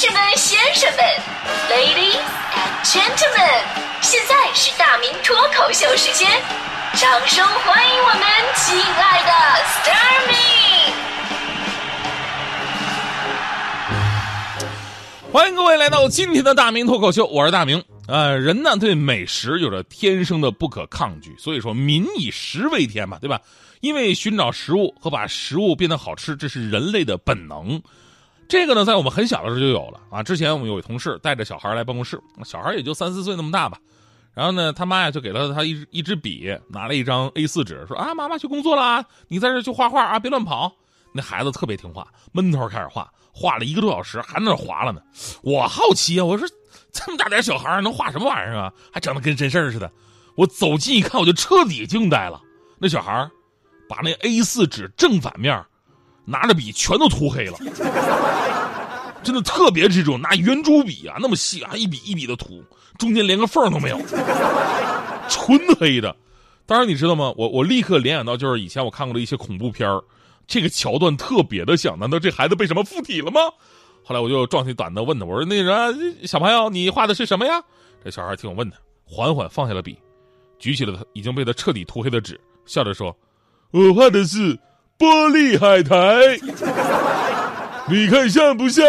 士们、先生们，Ladies and Gentlemen，现在是大明脱口秀时间，掌声欢迎我们亲爱的 s t a r m y 欢迎各位来到今天的大明脱口秀，我是大明。呃，人呢对美食有着天生的不可抗拒，所以说民以食为天嘛，对吧？因为寻找食物和把食物变得好吃，这是人类的本能。这个呢，在我们很小的时候就有了啊。之前我们有位同事带着小孩来办公室，小孩也就三四岁那么大吧。然后呢，他妈呀就给了他一一支笔，拿了一张 A 4纸，说啊，妈妈去工作了，你在这去画画啊，别乱跑。那孩子特别听话，闷头开始画，画了一个多小时，还在那划了呢。我好奇啊，我说。这么大点小孩能画什么玩意儿啊？还整的跟真事儿似的。我走近一看，我就彻底惊呆了。那小孩把那 A 4纸正反面拿着笔全都涂黑了，真的特别这种拿圆珠笔啊，那么细啊，一笔一笔的涂，中间连个缝都没有，纯黑的。当然你知道吗？我我立刻联想到就是以前我看过的一些恐怖片这个桥段特别的像。难道这孩子被什么附体了吗？后来我就壮起胆子问他，我说：“那人小朋友，你画的是什么呀？”这小孩听我问他，缓缓放下了笔，举起了他已经被他彻底涂黑的纸，笑着说：“我画的是玻璃海苔，你看像不像？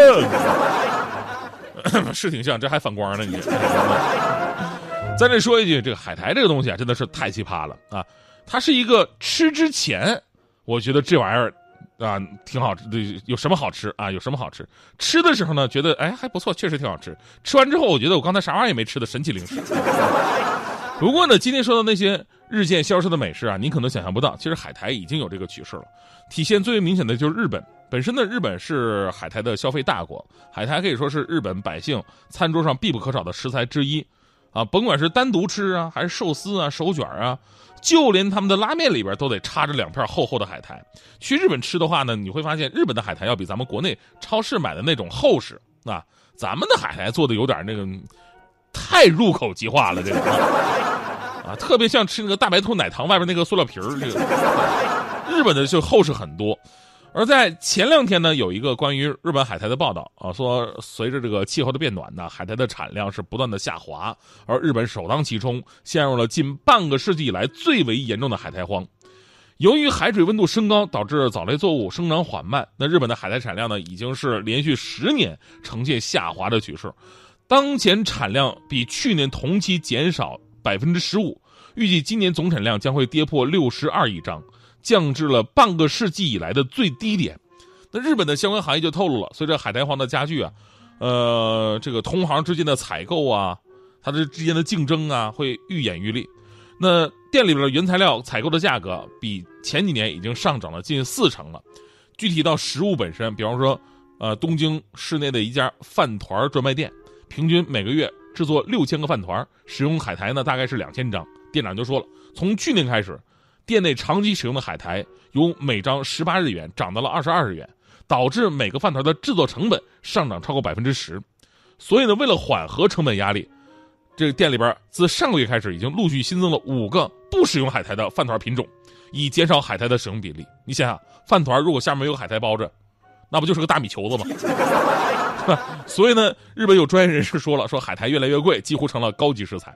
是挺像，这还反光呢。你在这说一句，这个海苔这个东西啊，真的是太奇葩了啊！它是一个吃之前，我觉得这玩意儿。”啊，挺好吃的，有什么好吃啊？有什么好吃？吃的时候呢，觉得哎还不错，确实挺好吃。吃完之后，我觉得我刚才啥玩意儿也没吃的神奇零食。不过呢，今天说的那些日渐消失的美食啊，您可能想象不到，其实海苔已经有这个趋势了。体现最为明显的就是日本，本身呢，日本是海苔的消费大国，海苔可以说是日本百姓餐桌上必不可少的食材之一。啊，甭管是单独吃啊，还是寿司啊、手卷啊。就连他们的拉面里边都得插着两片厚厚的海苔。去日本吃的话呢，你会发现日本的海苔要比咱们国内超市买的那种厚实啊。咱们的海苔做的有点那个太入口即化了，这个 啊，特别像吃那个大白兔奶糖外边那个塑料皮儿。这个 日本的就厚实很多。而在前两天呢，有一个关于日本海苔的报道啊，说随着这个气候的变暖呢，海苔的产量是不断的下滑，而日本首当其冲，陷入了近半个世纪以来最为严重的海苔荒。由于海水温度升高，导致藻类作物生长缓慢，那日本的海苔产量呢，已经是连续十年呈现下滑的趋势，当前产量比去年同期减少百分之十五，预计今年总产量将会跌破六十二亿张。降至了半个世纪以来的最低点，那日本的相关行业就透露了，随着海苔荒的加剧啊，呃，这个同行之间的采购啊，它这之间的竞争啊，会愈演愈烈。那店里边的原材料采购的价格比前几年已经上涨了近四成了。具体到食物本身，比方说，呃，东京市内的一家饭团专卖店，平均每个月制作六千个饭团，使用海苔呢大概是两千张。店长就说了，从去年开始。店内长期使用的海苔由每张十八日元涨到了二十二日元，导致每个饭团的制作成本上涨超过百分之十。所以呢，为了缓和成本压力，这个店里边自上个月开始已经陆续新增了五个不使用海苔的饭团品种，以减少海苔的使用比例。你想想，饭团如果下面有海苔包着，那不就是个大米球子吗？所以呢，日本有专业人士说了，说海苔越来越贵，几乎成了高级食材。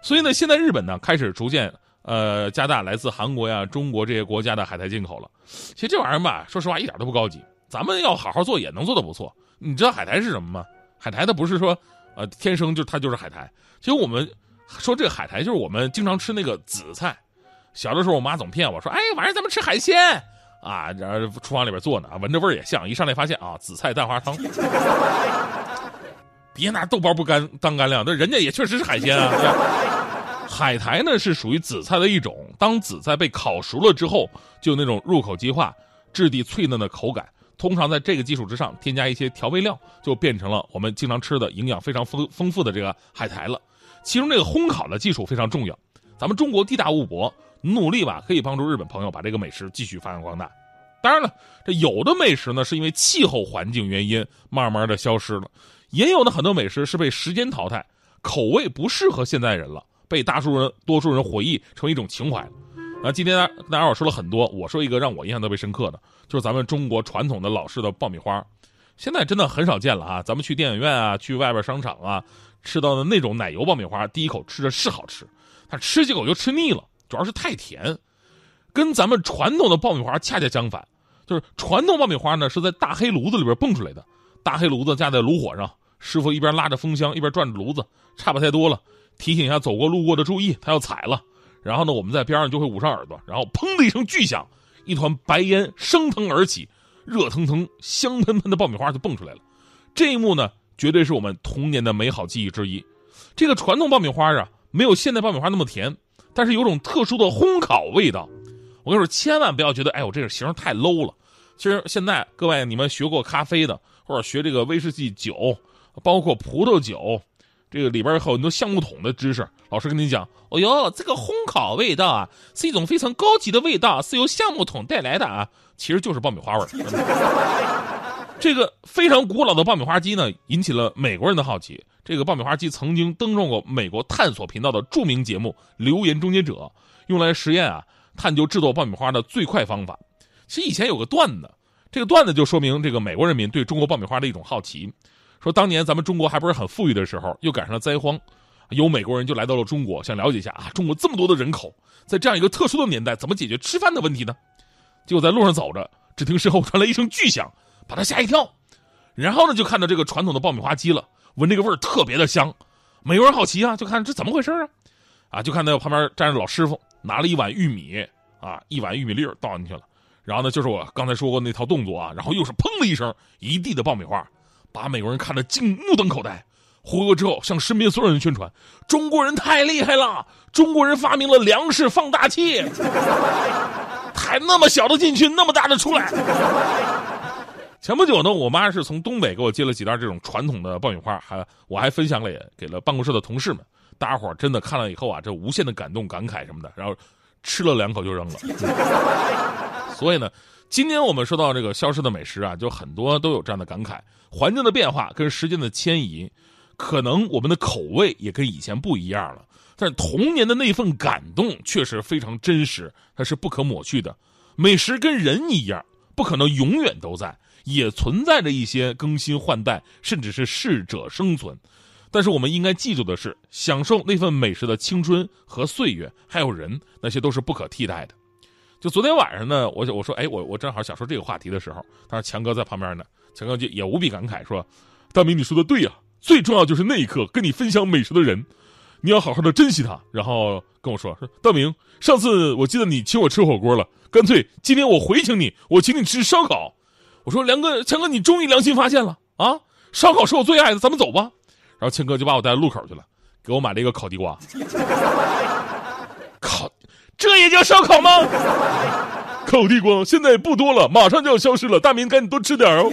所以呢，现在日本呢开始逐渐。呃，加大来自韩国呀、中国这些国家的海苔进口了。其实这玩意儿吧，说实话一点都不高级。咱们要好好做，也能做的不错。你知道海苔是什么吗？海苔它不是说，呃，天生就它就是海苔。其实我们说这个海苔就是我们经常吃那个紫菜。小的时候我妈总骗我说，哎，晚上咱们吃海鲜啊，然后厨房里边做呢，闻着味儿也像。一上来发现啊，紫菜蛋花汤。别拿豆包不干当干粮，那人家也确实是海鲜啊。海苔呢是属于紫菜的一种，当紫菜被烤熟了之后，就那种入口即化、质地脆嫩的口感。通常在这个基础之上添加一些调味料，就变成了我们经常吃的营养非常丰丰富的这个海苔了。其中这个烘烤的技术非常重要。咱们中国地大物博，努力吧可以帮助日本朋友把这个美食继续发扬光大。当然了，这有的美食呢是因为气候环境原因慢慢的消失了，也有的很多美食是被时间淘汰，口味不适合现代人了。被大数人、多数人回忆成一种情怀，那，今天大家伙说了很多，我说一个让我印象特别深刻的，就是咱们中国传统的老式的爆米花。现在真的很少见了啊！咱们去电影院啊，去外边商场啊，吃到的那种奶油爆米花，第一口吃着是好吃，但吃几口就吃腻了，主要是太甜。跟咱们传统的爆米花恰恰相反，就是传统爆米花呢是在大黑炉子里边蹦出来的，大黑炉子架在炉火上，师傅一边拉着风箱一边转着炉子，差不太多了，提醒一下走过路过的注意，他要踩了。然后呢，我们在边上就会捂上耳朵，然后砰的一声巨响，一团白烟升腾而起，热腾腾、香喷喷的爆米花就蹦出来了。这一幕呢，绝对是我们童年的美好记忆之一。这个传统爆米花啊，没有现代爆米花那么甜，但是有种特殊的烘烤味道。我跟你说，千万不要觉得，哎呦，这个形太 low 了。其实现在各位，你们学过咖啡的，或者学这个威士忌酒，包括葡萄酒。这个里边有很多橡木桶的知识，老师跟你讲，哦呦，这个烘烤味道啊，是一种非常高级的味道，是由橡木桶带来的啊，其实就是爆米花味儿。这个非常古老的爆米花机呢，引起了美国人的好奇。这个爆米花机曾经登上过美国探索频道的著名节目《留言终结者》，用来实验啊，探究制作爆米花的最快方法。其实以前有个段子，这个段子就说明这个美国人民对中国爆米花的一种好奇。说当年咱们中国还不是很富裕的时候，又赶上了灾荒，有美国人就来到了中国，想了解一下啊，中国这么多的人口，在这样一个特殊的年代，怎么解决吃饭的问题呢？结果在路上走着，只听身后传来一声巨响，把他吓一跳。然后呢，就看到这个传统的爆米花机了，闻这个味儿特别的香。美国人好奇啊，就看这怎么回事啊？啊，就看到旁边站着老师傅，拿了一碗玉米啊，一碗玉米粒儿倒进去了。然后呢，就是我刚才说过那套动作啊，然后又是砰的一声，一地的爆米花。把美国人看得惊目瞪口呆，回国之后向身边所有人宣传：中国人太厉害了，中国人发明了粮食放大器，还那么小的进去，那么大的出来。前不久呢，我妈是从东北给我接了几袋这种传统的爆米花，还我还分享了给了办公室的同事们，大家伙真的看了以后啊，这无限的感动、感慨什么的，然后吃了两口就扔了。所以呢。今天我们说到这个消失的美食啊，就很多都有这样的感慨：环境的变化跟时间的迁移，可能我们的口味也跟以前不一样了。但是童年的那份感动确实非常真实，它是不可抹去的。美食跟人一样，不可能永远都在，也存在着一些更新换代，甚至是适者生存。但是我们应该记住的是，享受那份美食的青春和岁月，还有人，那些都是不可替代的。就昨天晚上呢，我我说，哎，我我正好想说这个话题的时候，他说强哥在旁边呢，强哥就也无比感慨说：“大明你说的对呀，最重要就是那一刻跟你分享美食的人，你要好好的珍惜他。”然后跟我说：“说大明，上次我记得你请我吃火锅了，干脆今天我回请你，我请你吃烧烤。”我说：“梁哥，强哥，你终于良心发现了啊！烧烤是我最爱的，咱们走吧。”然后强哥就把我带到路口去了，给我买了一个烤地瓜。烤。这也叫烧烤吗？烤地瓜现在不多了，马上就要消失了。大明，赶紧多吃点哦。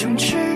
我在